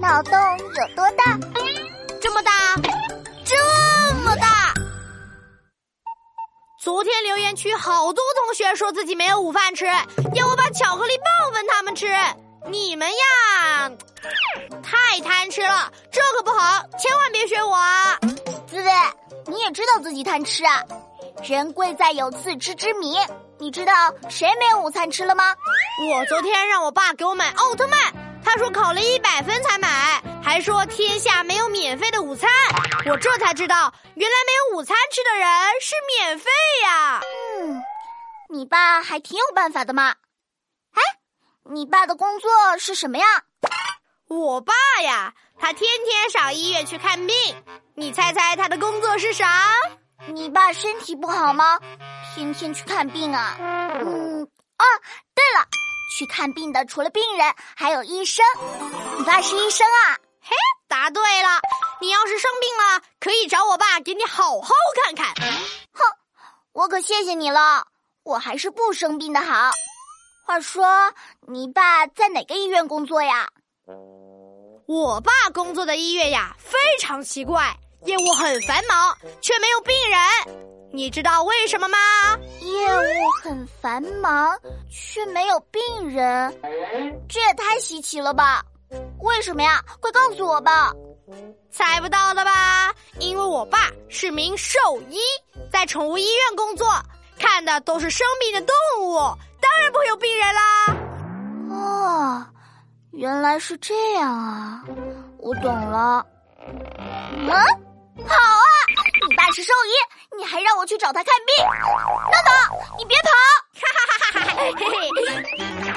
脑洞有多大？这么大，这么大。昨天留言区好多同学说自己没有午饭吃，要我把巧克力棒分他们吃。你们呀，太贪吃了，这可不好，千万别学我啊！滋滋，你也知道自己贪吃啊？人贵在有自知之明。你知道谁没有午餐吃了吗？我昨天让我爸给我买奥特曼，他说考了一百分才买，还说天下没有免费的午餐。我这才知道，原来没有午餐吃的人是免费呀。嗯，你爸还挺有办法的嘛。哎，你爸的工作是什么呀？我爸呀，他天天上医院去看病。你猜猜他的工作是啥？你爸身体不好吗？天天去看病啊？嗯，去看病的除了病人，还有医生。你爸是医生啊？嘿，答对了。你要是生病了，可以找我爸给你好好看看。哼，我可谢谢你了。我还是不生病的好。话说，你爸在哪个医院工作呀？我爸工作的医院呀，非常奇怪。业务很繁忙，却没有病人，你知道为什么吗？业务很繁忙，却没有病人，这也太稀奇了吧？为什么呀？快告诉我吧！猜不到了吧？因为我爸是名兽医，在宠物医院工作，看的都是生病的动物，当然不会有病人啦。哦，原来是这样啊，我懂了。嗯。好啊！你爸是兽医，你还让我去找他看病，等等，你别跑！哈哈哈哈哈！嘿嘿。